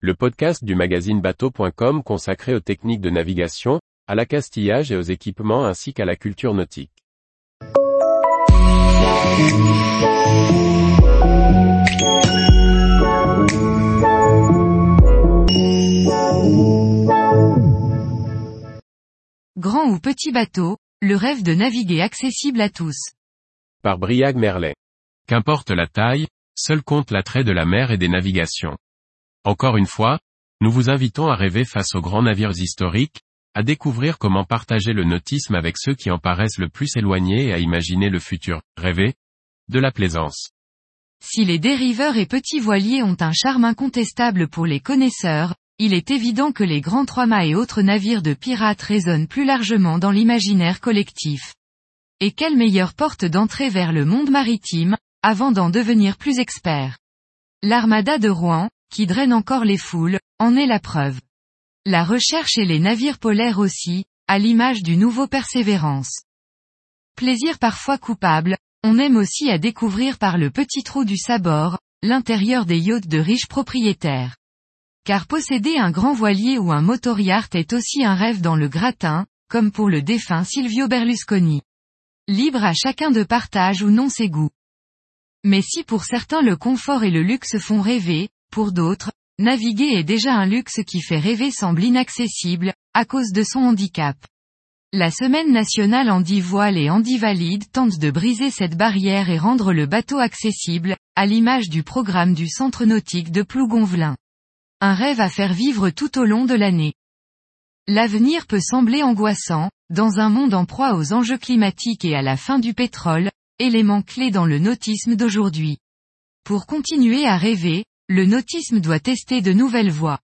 le podcast du magazine bateau.com consacré aux techniques de navigation, à l'accastillage et aux équipements ainsi qu'à la culture nautique. Grand ou petit bateau, le rêve de naviguer accessible à tous. Par Briag Merlet. Qu'importe la taille, seul compte l'attrait de la mer et des navigations. Encore une fois, nous vous invitons à rêver face aux grands navires historiques, à découvrir comment partager le nautisme avec ceux qui en paraissent le plus éloignés et à imaginer le futur, rêver, de la plaisance. Si les dériveurs et petits voiliers ont un charme incontestable pour les connaisseurs, il est évident que les grands trois-mâts et autres navires de pirates résonnent plus largement dans l'imaginaire collectif. Et quelle meilleure porte d'entrée vers le monde maritime, avant d'en devenir plus expert. L'armada de Rouen, qui draine encore les foules, en est la preuve. La recherche et les navires polaires aussi, à l'image du nouveau Persévérance. Plaisir parfois coupable, on aime aussi à découvrir par le petit trou du sabord, l'intérieur des yachts de riches propriétaires. Car posséder un grand voilier ou un motor-yacht est aussi un rêve dans le gratin, comme pour le défunt Silvio Berlusconi. Libre à chacun de partage ou non ses goûts. Mais si pour certains le confort et le luxe font rêver, pour d'autres, naviguer est déjà un luxe qui fait rêver semble inaccessible, à cause de son handicap. La semaine nationale Andy Voile et Andy Valide tente de briser cette barrière et rendre le bateau accessible, à l'image du programme du centre nautique de Plougonvelin. Un rêve à faire vivre tout au long de l'année. L'avenir peut sembler angoissant, dans un monde en proie aux enjeux climatiques et à la fin du pétrole, élément clé dans le nautisme d'aujourd'hui. Pour continuer à rêver, le nautisme doit tester de nouvelles voies.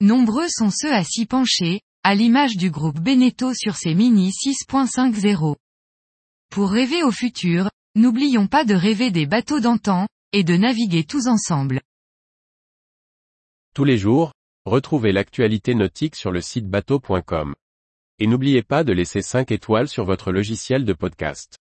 Nombreux sont ceux à s'y pencher, à l'image du groupe Beneteau sur ses Mini 6.50. Pour rêver au futur, n'oublions pas de rêver des bateaux d'antan, et de naviguer tous ensemble. Tous les jours, retrouvez l'actualité nautique sur le site bateau.com. Et n'oubliez pas de laisser 5 étoiles sur votre logiciel de podcast.